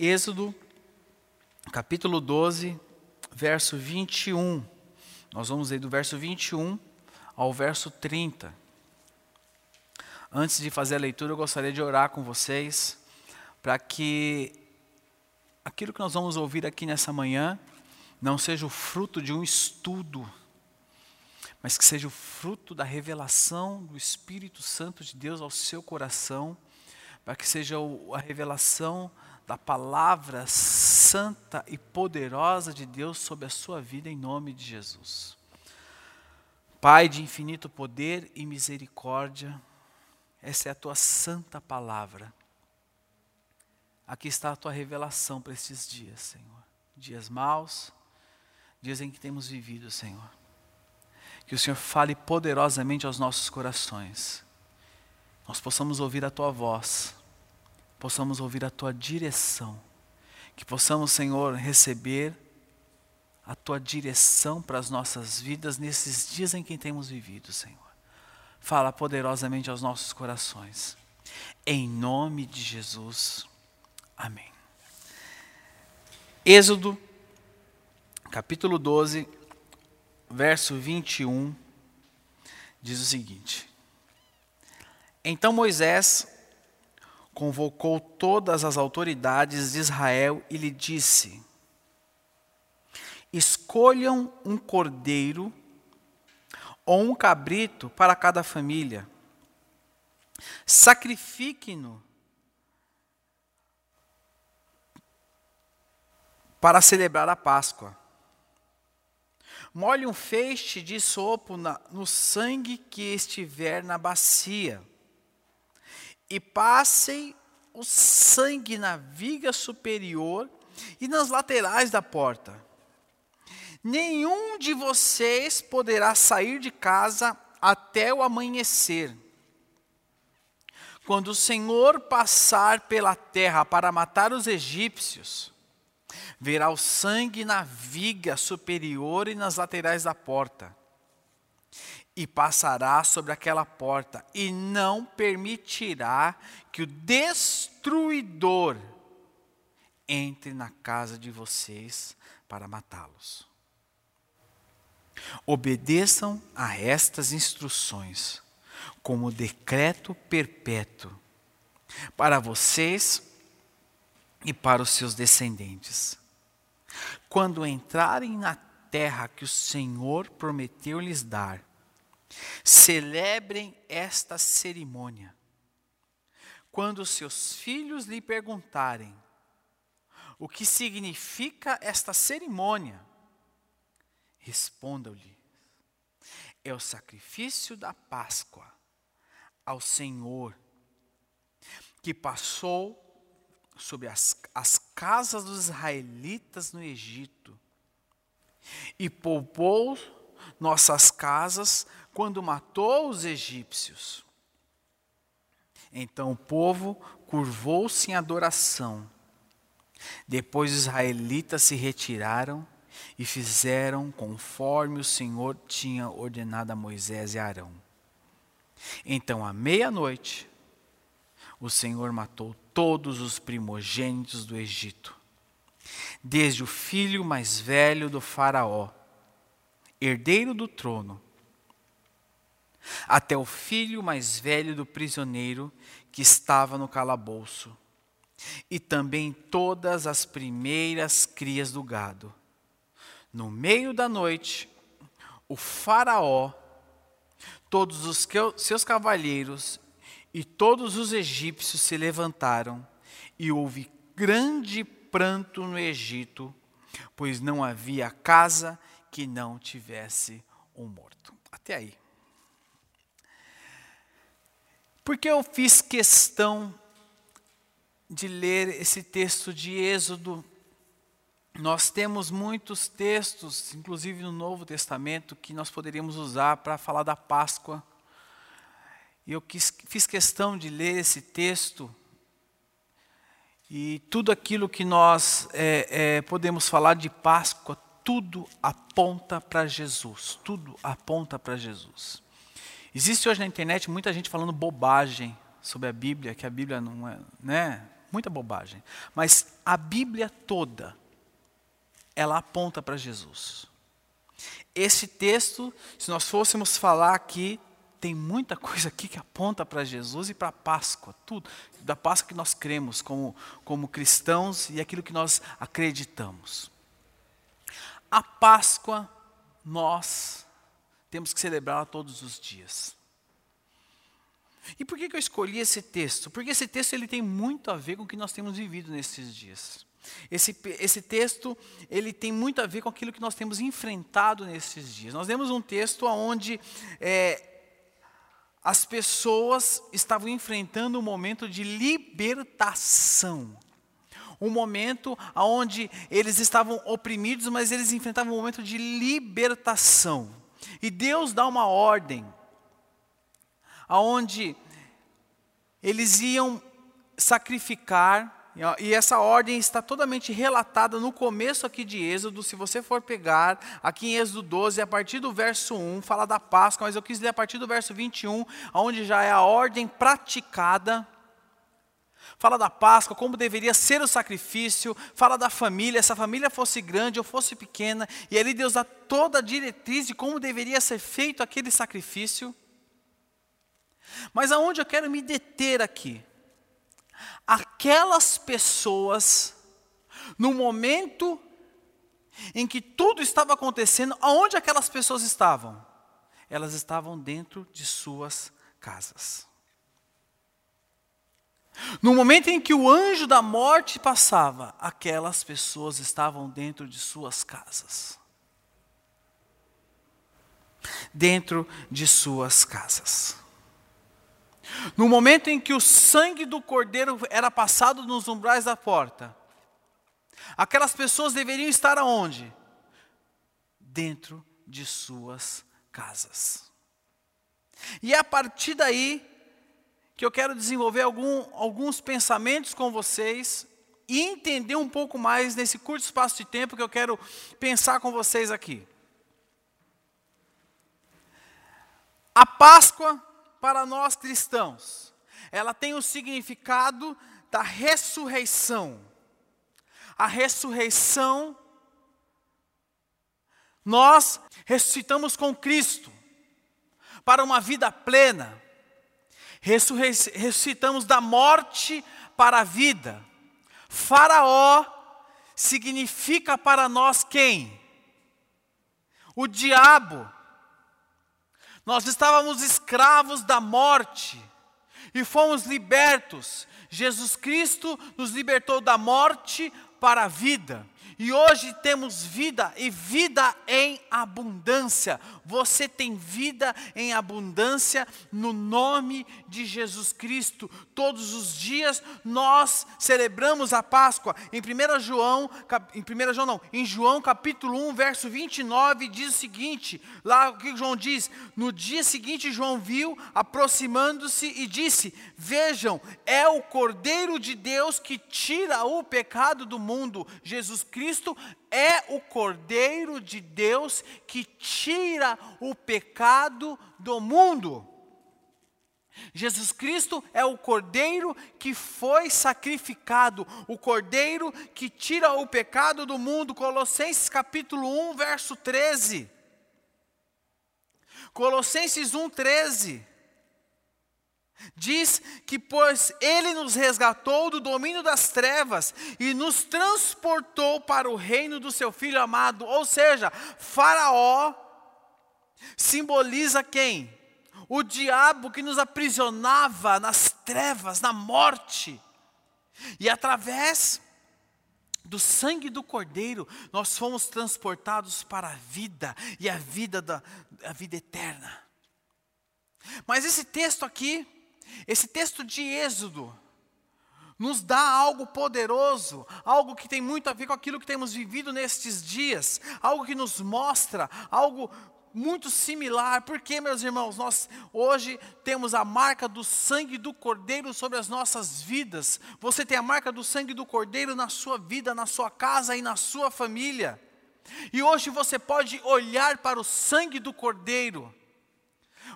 Êxodo, capítulo 12, verso 21. Nós vamos ler do verso 21 ao verso 30. Antes de fazer a leitura, eu gostaria de orar com vocês para que aquilo que nós vamos ouvir aqui nessa manhã não seja o fruto de um estudo, mas que seja o fruto da revelação do Espírito Santo de Deus ao seu coração, para que seja a revelação da palavra santa e poderosa de Deus sobre a sua vida em nome de Jesus. Pai de infinito poder e misericórdia, essa é a tua santa palavra. Aqui está a tua revelação para esses dias, Senhor. Dias maus, dias em que temos vivido, Senhor. Que o Senhor fale poderosamente aos nossos corações. Nós possamos ouvir a tua voz possamos ouvir a tua direção, que possamos, Senhor, receber a tua direção para as nossas vidas nesses dias em que temos vivido, Senhor. Fala poderosamente aos nossos corações. Em nome de Jesus. Amém. Êxodo, capítulo 12, verso 21, diz o seguinte: Então Moisés convocou todas as autoridades de Israel e lhe disse: Escolham um cordeiro ou um cabrito para cada família. Sacrifiquem-no para celebrar a Páscoa. Molhe um feixe de sopo na, no sangue que estiver na bacia e passem o sangue na viga superior e nas laterais da porta. Nenhum de vocês poderá sair de casa até o amanhecer. Quando o Senhor passar pela terra para matar os egípcios, verá o sangue na viga superior e nas laterais da porta e passará sobre aquela porta, e não permitirá que o destruidor entre na casa de vocês para matá-los. Obedeçam a estas instruções, como decreto perpétuo, para vocês e para os seus descendentes. Quando entrarem na terra que o Senhor prometeu lhes dar, Celebrem esta cerimônia. Quando seus filhos lhe perguntarem o que significa esta cerimônia, respondam-lhe: é o sacrifício da Páscoa ao Senhor, que passou sobre as, as casas dos israelitas no Egito e poupou nossas casas quando matou os egípcios. Então o povo curvou-se em adoração. Depois os israelitas se retiraram e fizeram conforme o Senhor tinha ordenado a Moisés e Arão. Então, à meia-noite, o Senhor matou todos os primogênitos do Egito, desde o filho mais velho do Faraó, herdeiro do trono, até o filho mais velho do prisioneiro que estava no calabouço, e também todas as primeiras crias do gado. No meio da noite, o Faraó, todos os seus cavalheiros e todos os egípcios se levantaram, e houve grande pranto no Egito, pois não havia casa que não tivesse um morto. Até aí. Porque eu fiz questão de ler esse texto de Êxodo. Nós temos muitos textos, inclusive no Novo Testamento, que nós poderíamos usar para falar da Páscoa. E eu quis, fiz questão de ler esse texto e tudo aquilo que nós é, é, podemos falar de Páscoa, tudo aponta para Jesus. Tudo aponta para Jesus. Existe hoje na internet muita gente falando bobagem sobre a Bíblia, que a Bíblia não é, né? Muita bobagem. Mas a Bíblia toda, ela aponta para Jesus. Esse texto, se nós fôssemos falar aqui, tem muita coisa aqui que aponta para Jesus e para a Páscoa, tudo. Da Páscoa que nós cremos como, como cristãos e aquilo que nós acreditamos. A Páscoa, nós temos que celebrar todos os dias. E por que, que eu escolhi esse texto? Porque esse texto ele tem muito a ver com o que nós temos vivido nesses dias. Esse, esse texto ele tem muito a ver com aquilo que nós temos enfrentado nesses dias. Nós temos um texto onde é, as pessoas estavam enfrentando um momento de libertação. Um momento onde eles estavam oprimidos, mas eles enfrentavam um momento de libertação. E Deus dá uma ordem, aonde eles iam sacrificar e essa ordem está totalmente relatada no começo aqui de Êxodo. Se você for pegar aqui em Êxodo 12, a partir do verso 1, fala da Páscoa, mas eu quis ler a partir do verso 21, onde já é a ordem praticada. Fala da Páscoa, como deveria ser o sacrifício, fala da família, se a família fosse grande ou fosse pequena, e ali Deus dá toda a diretriz de como deveria ser feito aquele sacrifício. Mas aonde eu quero me deter aqui? aquelas pessoas, no momento em que tudo estava acontecendo, aonde aquelas pessoas estavam? Elas estavam dentro de suas casas. No momento em que o anjo da morte passava, aquelas pessoas estavam dentro de suas casas. Dentro de suas casas. No momento em que o sangue do cordeiro era passado nos umbrais da porta, aquelas pessoas deveriam estar aonde? Dentro de suas casas. E a partir daí que eu quero desenvolver algum, alguns pensamentos com vocês e entender um pouco mais nesse curto espaço de tempo que eu quero pensar com vocês aqui. A Páscoa para nós cristãos, ela tem o significado da ressurreição. A ressurreição, nós ressuscitamos com Cristo para uma vida plena. Ressuscitamos da morte para a vida. Faraó significa para nós quem? O diabo nós estávamos escravos da morte e fomos libertos. Jesus Cristo nos libertou da morte para a vida. E hoje temos vida e vida em abundância. Você tem vida em abundância no nome de Jesus Cristo. Todos os dias nós celebramos a Páscoa. Em 1 João, em 1 João não, em João capítulo 1, verso 29 diz o seguinte, lá o que João diz? No dia seguinte João viu aproximando-se e disse: "Vejam, é o Cordeiro de Deus que tira o pecado do mundo. Jesus Cristo Cristo é o Cordeiro de Deus que tira o pecado do mundo. Jesus Cristo é o Cordeiro que foi sacrificado, o Cordeiro que tira o pecado do mundo. Colossenses capítulo 1, verso 13. Colossenses 1, 13. Diz que, pois ele nos resgatou do domínio das trevas e nos transportou para o reino do seu filho amado. Ou seja, Faraó simboliza quem? O diabo que nos aprisionava nas trevas, na morte. E através do sangue do Cordeiro, nós fomos transportados para a vida e a vida da a vida eterna. Mas esse texto aqui esse texto de Êxodo nos dá algo poderoso, algo que tem muito a ver com aquilo que temos vivido nestes dias, algo que nos mostra algo muito similar, porque, meus irmãos, nós hoje temos a marca do sangue do Cordeiro sobre as nossas vidas. Você tem a marca do sangue do Cordeiro na sua vida, na sua casa e na sua família. E hoje você pode olhar para o sangue do Cordeiro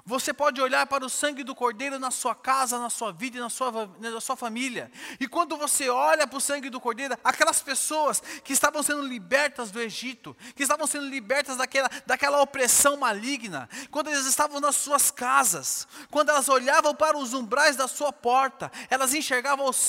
você pode olhar para o sangue do Cordeiro na sua casa, na sua vida e na sua, na sua família. E quando você olha para o sangue do Cordeiro, aquelas pessoas que estavam sendo libertas do Egito, que estavam sendo libertas daquela, daquela opressão maligna, quando eles estavam nas suas casas, quando elas olhavam para os umbrais da sua porta, elas enxergavam os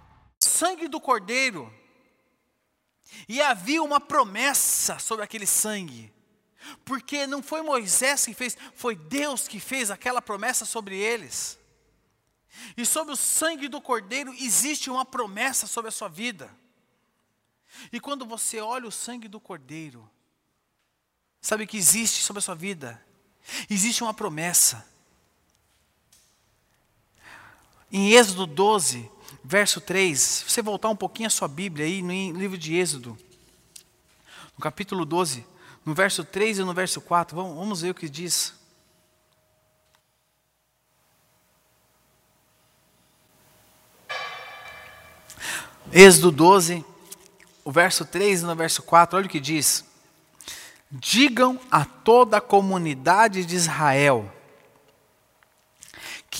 Sangue do Cordeiro. E havia uma promessa sobre aquele sangue. Porque não foi Moisés que fez, foi Deus que fez aquela promessa sobre eles. E sobre o sangue do Cordeiro existe uma promessa sobre a sua vida. E quando você olha o sangue do Cordeiro, sabe o que existe sobre a sua vida? Existe uma promessa. Em Êxodo 12, verso 3, se você voltar um pouquinho a sua Bíblia aí no livro de Êxodo, no capítulo 12, no verso 3 e no verso 4, vamos, vamos ver o que diz. Êxodo 12, o verso 3 e no verso 4, olha o que diz. Digam a toda a comunidade de Israel,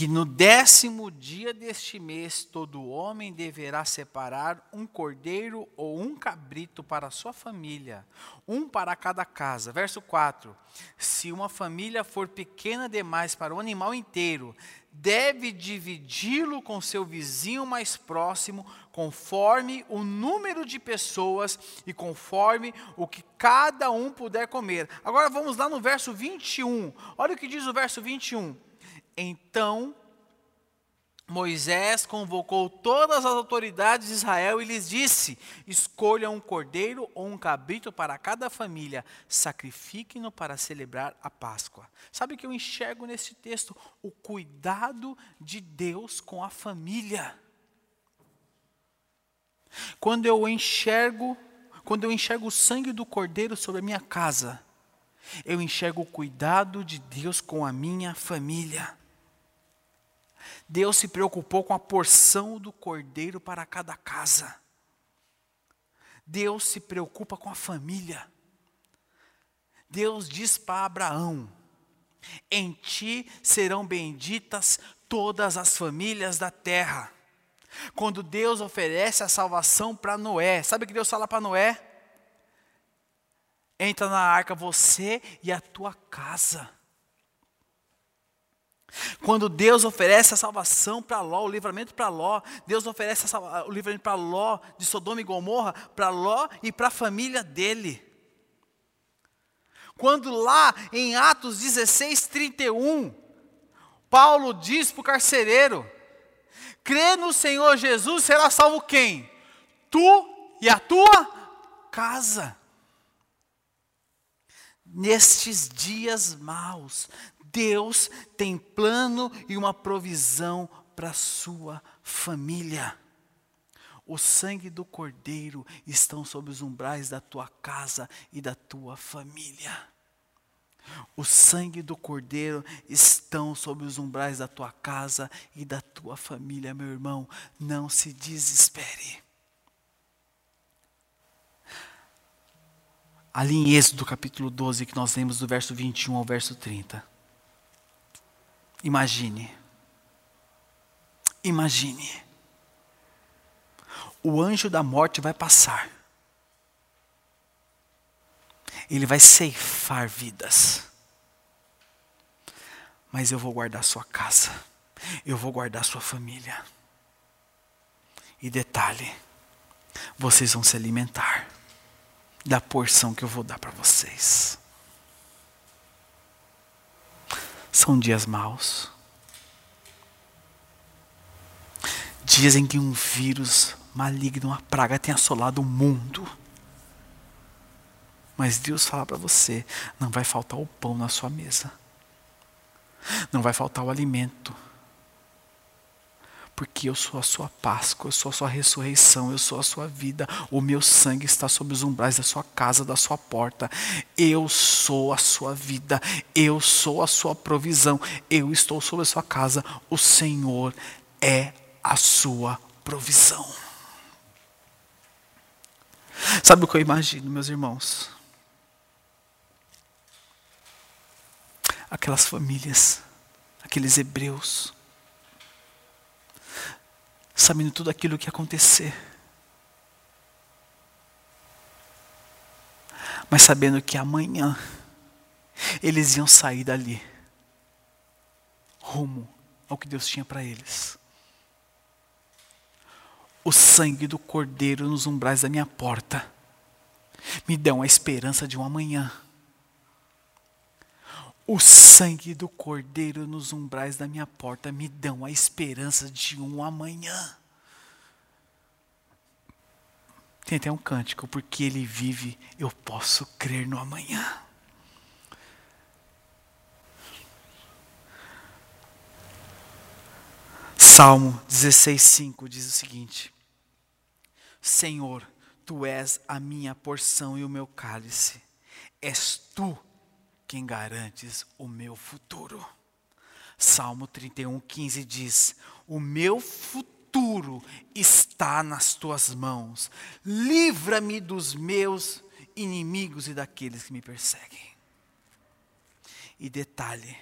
que no décimo dia deste mês todo homem deverá separar um cordeiro ou um cabrito para sua família, um para cada casa. Verso 4: Se uma família for pequena demais para o animal inteiro, deve dividi-lo com seu vizinho mais próximo, conforme o número de pessoas e conforme o que cada um puder comer. Agora vamos lá no verso 21. Olha o que diz o verso 21. Então Moisés convocou todas as autoridades de Israel e lhes disse: Escolham um cordeiro ou um cabrito para cada família, sacrifiquem-no para celebrar a Páscoa. Sabe que eu enxergo nesse texto? O cuidado de Deus com a família. Quando eu enxergo, quando eu enxergo o sangue do cordeiro sobre a minha casa, eu enxergo o cuidado de Deus com a minha família. Deus se preocupou com a porção do cordeiro para cada casa. Deus se preocupa com a família. Deus diz para Abraão: Em ti serão benditas todas as famílias da terra. Quando Deus oferece a salvação para Noé, sabe o que Deus fala para Noé? Entra na arca você e a tua casa. Quando Deus oferece a salvação para Ló, o livramento para Ló, Deus oferece o livramento para Ló de Sodoma e Gomorra, para Ló e para a família dele. Quando lá em Atos 16, 31, Paulo diz para o carcereiro: crê no Senhor Jesus, será salvo quem? Tu e a tua casa. Nestes dias maus, Deus tem plano e uma provisão para a sua família. O sangue do Cordeiro estão sobre os umbrais da tua casa e da tua família. O sangue do Cordeiro estão sobre os umbrais da tua casa e da tua família, meu irmão. Não se desespere. Ali em Êxodo capítulo 12, que nós lemos do verso 21 ao verso 30. Imagine. Imagine. O anjo da morte vai passar. Ele vai ceifar vidas. Mas eu vou guardar sua casa. Eu vou guardar sua família. E detalhe, vocês vão se alimentar da porção que eu vou dar para vocês. São dias maus. Dias em que um vírus maligno, uma praga tem assolado o mundo. Mas Deus fala para você: não vai faltar o pão na sua mesa, não vai faltar o alimento, porque eu sou a sua Páscoa, eu sou a sua ressurreição, eu sou a sua vida, o meu sangue está sobre os umbrais da sua casa, da sua porta, eu sou a sua vida, eu sou a sua provisão, eu estou sobre a sua casa, o Senhor é a sua provisão. Sabe o que eu imagino, meus irmãos? Aquelas famílias, aqueles hebreus, sabendo tudo aquilo que acontecer, mas sabendo que amanhã eles iam sair dali, rumo ao que Deus tinha para eles o sangue do cordeiro nos umbrais da minha porta me dão a esperança de um amanhã. O sangue do cordeiro nos umbrais da minha porta me dão a esperança de um amanhã. Tem até um cântico, porque ele vive, eu posso crer no amanhã. Salmo 16,5 diz o seguinte: Senhor, tu és a minha porção e o meu cálice, és tu quem garantes o meu futuro. Salmo 31,15 diz: O meu futuro está nas tuas mãos, livra-me dos meus inimigos e daqueles que me perseguem. E detalhe,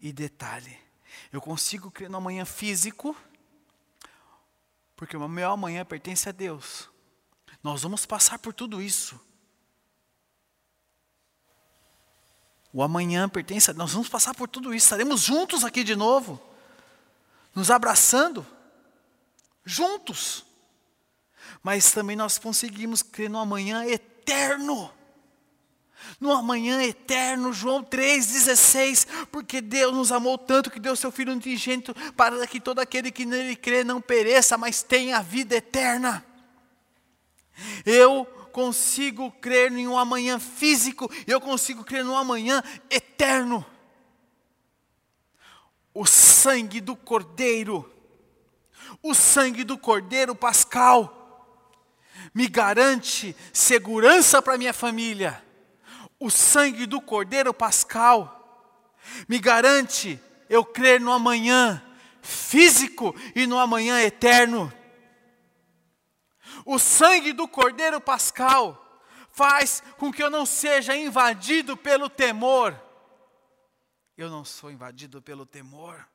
e detalhe, eu consigo crer no amanhã físico, porque o meu amanhã pertence a Deus. Nós vamos passar por tudo isso. O amanhã pertence a nós vamos passar por tudo isso. Estaremos juntos aqui de novo, nos abraçando, juntos. Mas também nós conseguimos crer no amanhã eterno no amanhã eterno, João 3,16, porque Deus nos amou tanto que deu seu Filho unigênito para que todo aquele que nele crê não pereça, mas tenha a vida eterna. Eu consigo crer em um amanhã físico, eu consigo crer num amanhã eterno. O sangue do Cordeiro, o sangue do Cordeiro Pascal, me garante segurança para minha família o sangue do Cordeiro Pascal me garante eu crer no amanhã físico e no amanhã eterno. O sangue do Cordeiro Pascal faz com que eu não seja invadido pelo temor. Eu não sou invadido pelo temor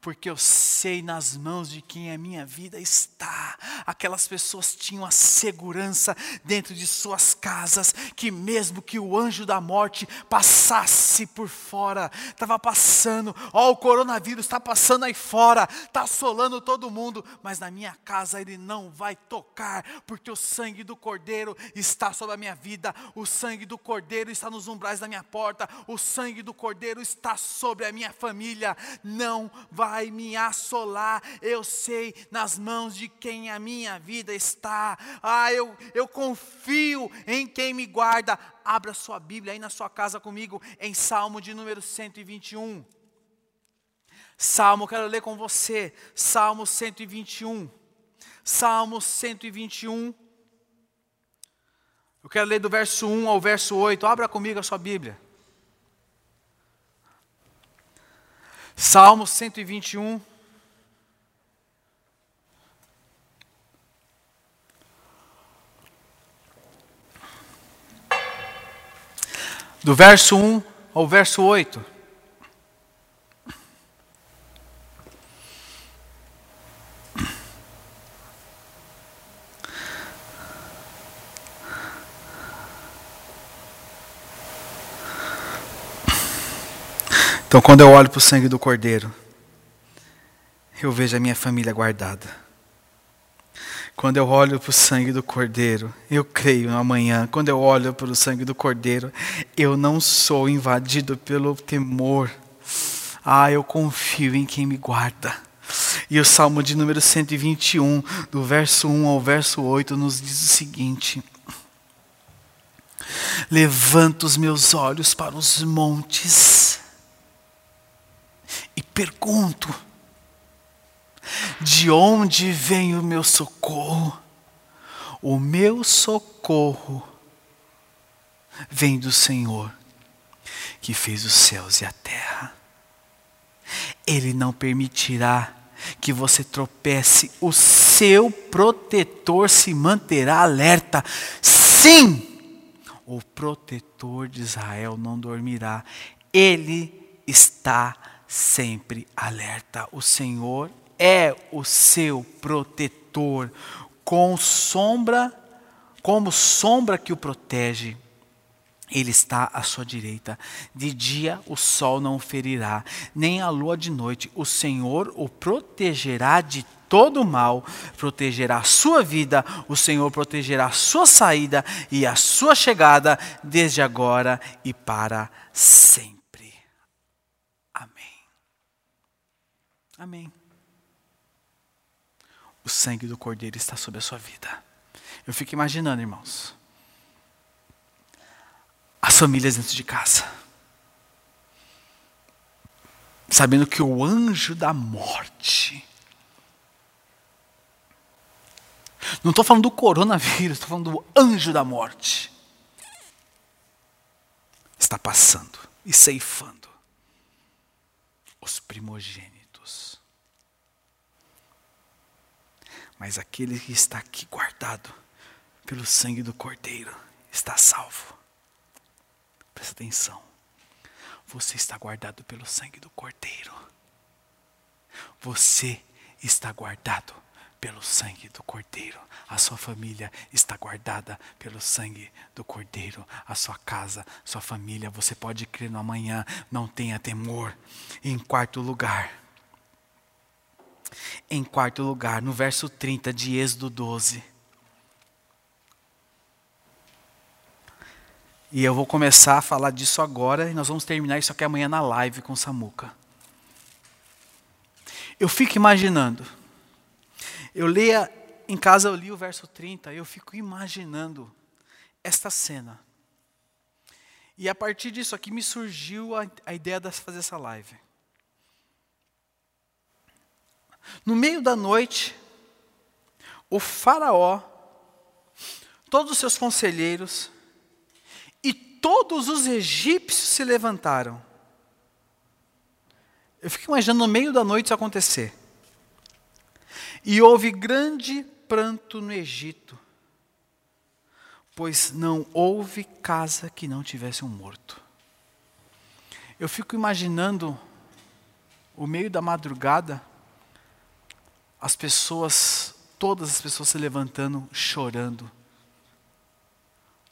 porque eu sei nas mãos de quem a minha vida está. Aquelas pessoas tinham a segurança dentro de suas casas, que mesmo que o anjo da morte passasse por fora, estava passando, ó, o coronavírus está passando aí fora, está assolando todo mundo, mas na minha casa ele não vai tocar, porque o sangue do cordeiro está sobre a minha vida, o sangue do cordeiro está nos umbrais da minha porta, o sangue do cordeiro está sobre a minha família, não vai vai me assolar. Eu sei nas mãos de quem a minha vida está. Ah, eu, eu confio em quem me guarda. Abra sua Bíblia aí na sua casa comigo, em Salmo de número 121. Salmo, quero ler com você. Salmo 121. Salmo 121. Eu quero ler do verso 1 ao verso 8. Abra comigo a sua Bíblia. Salmo 121. Do verso 1 ao verso 8. Então, quando eu olho para o sangue do Cordeiro, eu vejo a minha família guardada. Quando eu olho para o sangue do Cordeiro, eu creio no amanhã. Quando eu olho para o sangue do Cordeiro, eu não sou invadido pelo temor. Ah, eu confio em quem me guarda. E o Salmo de número 121, do verso 1 ao verso 8, nos diz o seguinte: Levanto os meus olhos para os montes pergunto: de onde vem o meu socorro? O meu socorro vem do Senhor, que fez os céus e a terra. Ele não permitirá que você tropece, o seu protetor se manterá alerta. Sim, o protetor de Israel não dormirá, ele está sempre alerta. O Senhor é o seu protetor, com sombra, como sombra que o protege. Ele está à sua direita. De dia o sol não o ferirá, nem a lua de noite. O Senhor o protegerá de todo mal, protegerá a sua vida, o Senhor protegerá a sua saída e a sua chegada, desde agora e para sempre. Amém. Amém. O sangue do Cordeiro está sobre a sua vida. Eu fico imaginando, irmãos, as famílias dentro de casa, sabendo que o anjo da morte, não estou falando do coronavírus, estou falando do anjo da morte, está passando e ceifando os primogênitos. Mas aquele que está aqui guardado pelo sangue do Cordeiro está salvo. Presta atenção. Você está guardado pelo sangue do Cordeiro. Você está guardado pelo sangue do Cordeiro. A sua família está guardada pelo sangue do Cordeiro. A sua casa, sua família, você pode crer no amanhã, não tenha temor. Em quarto lugar, em quarto lugar, no verso 30 de Êxodo 12. E eu vou começar a falar disso agora e nós vamos terminar isso aqui amanhã na live com Samuca. Eu fico imaginando. Eu leia em casa eu li o verso 30, eu fico imaginando esta cena. E a partir disso aqui me surgiu a, a ideia de fazer essa live. No meio da noite, o Faraó, todos os seus conselheiros e todos os egípcios se levantaram. Eu fico imaginando no meio da noite isso acontecer. E houve grande pranto no Egito, pois não houve casa que não tivesse um morto. Eu fico imaginando o meio da madrugada, as pessoas, todas as pessoas se levantando, chorando,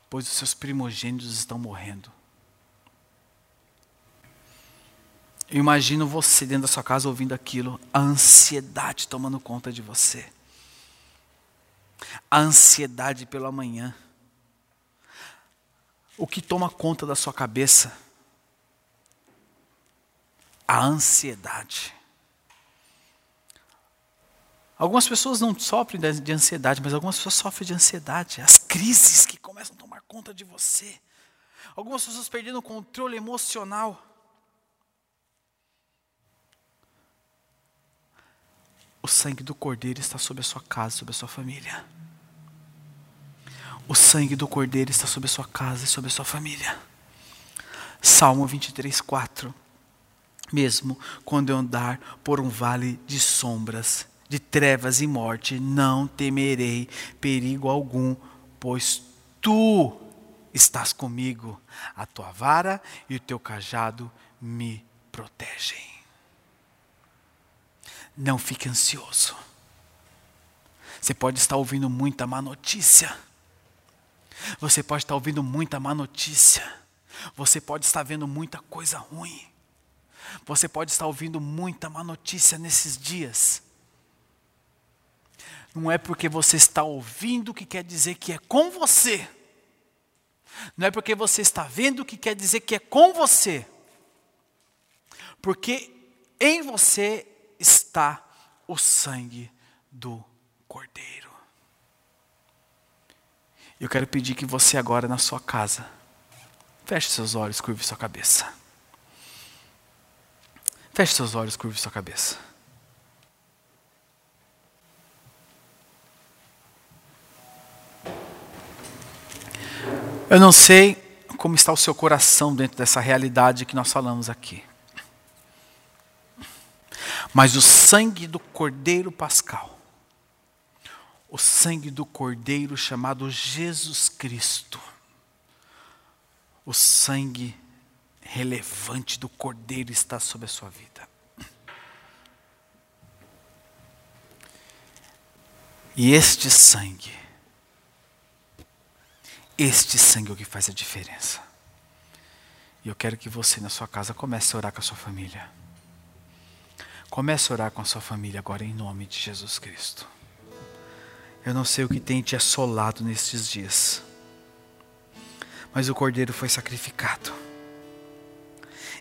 pois os seus primogênitos estão morrendo. Eu imagino você dentro da sua casa ouvindo aquilo, a ansiedade tomando conta de você. A ansiedade pelo amanhã. O que toma conta da sua cabeça? A ansiedade. Algumas pessoas não sofrem de ansiedade, mas algumas pessoas sofrem de ansiedade. As crises que começam a tomar conta de você. Algumas pessoas perdendo o controle emocional. O sangue do Cordeiro está sobre a sua casa, sobre a sua família. O sangue do Cordeiro está sobre a sua casa e sobre a sua família. Salmo 23, 4. Mesmo quando eu andar por um vale de sombras, de trevas e morte, não temerei perigo algum, pois tu estás comigo. A tua vara e o teu cajado me protegem. Não fique ansioso. Você pode estar ouvindo muita má notícia. Você pode estar ouvindo muita má notícia. Você pode estar vendo muita coisa ruim. Você pode estar ouvindo muita má notícia nesses dias. Não é porque você está ouvindo que quer dizer que é com você. Não é porque você está vendo que quer dizer que é com você. Porque em você está o sangue do Cordeiro. Eu quero pedir que você agora na sua casa feche seus olhos, curve sua cabeça. Feche seus olhos, curve sua cabeça. Eu não sei como está o seu coração dentro dessa realidade que nós falamos aqui. Mas o sangue do Cordeiro Pascal, o sangue do Cordeiro chamado Jesus Cristo, o sangue relevante do Cordeiro está sobre a sua vida. E este sangue, este sangue é o que faz a diferença. E eu quero que você na sua casa comece a orar com a sua família. Comece a orar com a sua família agora em nome de Jesus Cristo. Eu não sei o que tem te assolado nestes dias, mas o Cordeiro foi sacrificado.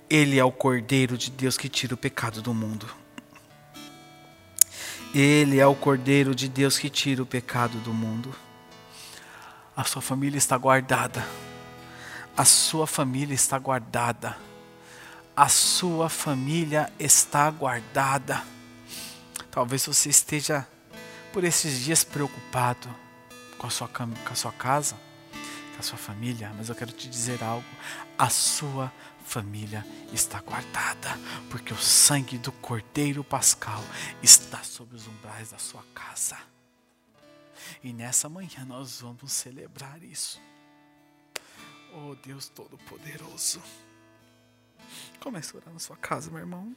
Ele é o Cordeiro de Deus que tira o pecado do mundo. Ele é o Cordeiro de Deus que tira o pecado do mundo. A sua família está guardada. A sua família está guardada. A sua família está guardada. Talvez você esteja por esses dias preocupado com a sua, com a sua casa, com a sua família, mas eu quero te dizer algo. A sua família está guardada, porque o sangue do Cordeiro Pascal está sobre os umbrais da sua casa. E nessa manhã nós vamos celebrar isso. Oh Deus Todo-Poderoso. Comece a orar na sua casa, meu irmão.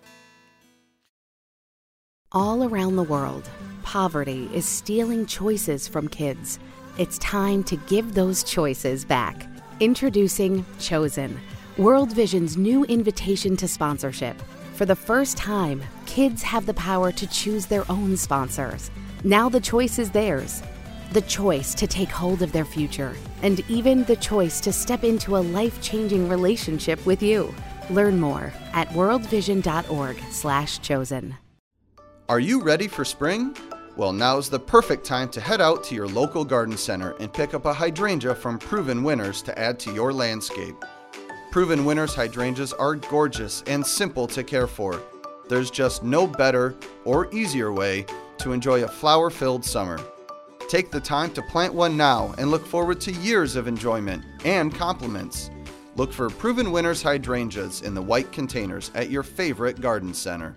All around the world, poverty is stealing choices from kids. It's time to give those choices back. Introducing Chosen, World Vision's new invitation to sponsorship. For the first time, kids have the power to choose their own sponsors. Now the choice is theirs the choice to take hold of their future, and even the choice to step into a life-changing relationship with you. Learn more at worldvision.org/chosen. Are you ready for spring? Well, now's the perfect time to head out to your local garden center and pick up a hydrangea from Proven Winners to add to your landscape. Proven Winners hydrangeas are gorgeous and simple to care for. There's just no better or easier way to enjoy a flower filled summer. Take the time to plant one now and look forward to years of enjoyment and compliments. Look for Proven Winners hydrangeas in the white containers at your favorite garden center.